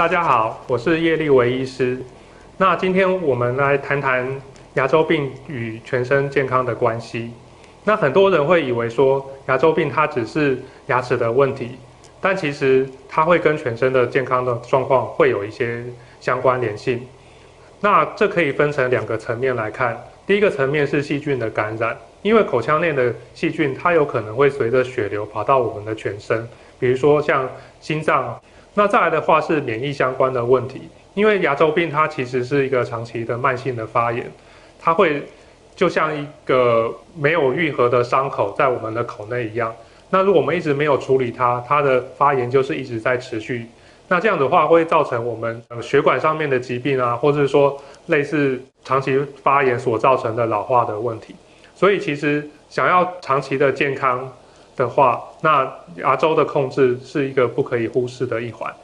大家好，我是叶立维医师。那今天我们来谈谈牙周病与全身健康的关系。那很多人会以为说牙周病它只是牙齿的问题，但其实它会跟全身的健康的状况会有一些相关联性。那这可以分成两个层面来看。第一个层面是细菌的感染，因为口腔内的细菌它有可能会随着血流跑到我们的全身，比如说像心脏。那再来的话是免疫相关的问题，因为牙周病它其实是一个长期的慢性的发炎，它会就像一个没有愈合的伤口在我们的口内一样。那如果我们一直没有处理它，它的发炎就是一直在持续。那这样的话会造成我们血管上面的疾病啊，或者说类似长期发炎所造成的老化的问题。所以其实想要长期的健康。的话，那牙周的控制是一个不可以忽视的一环。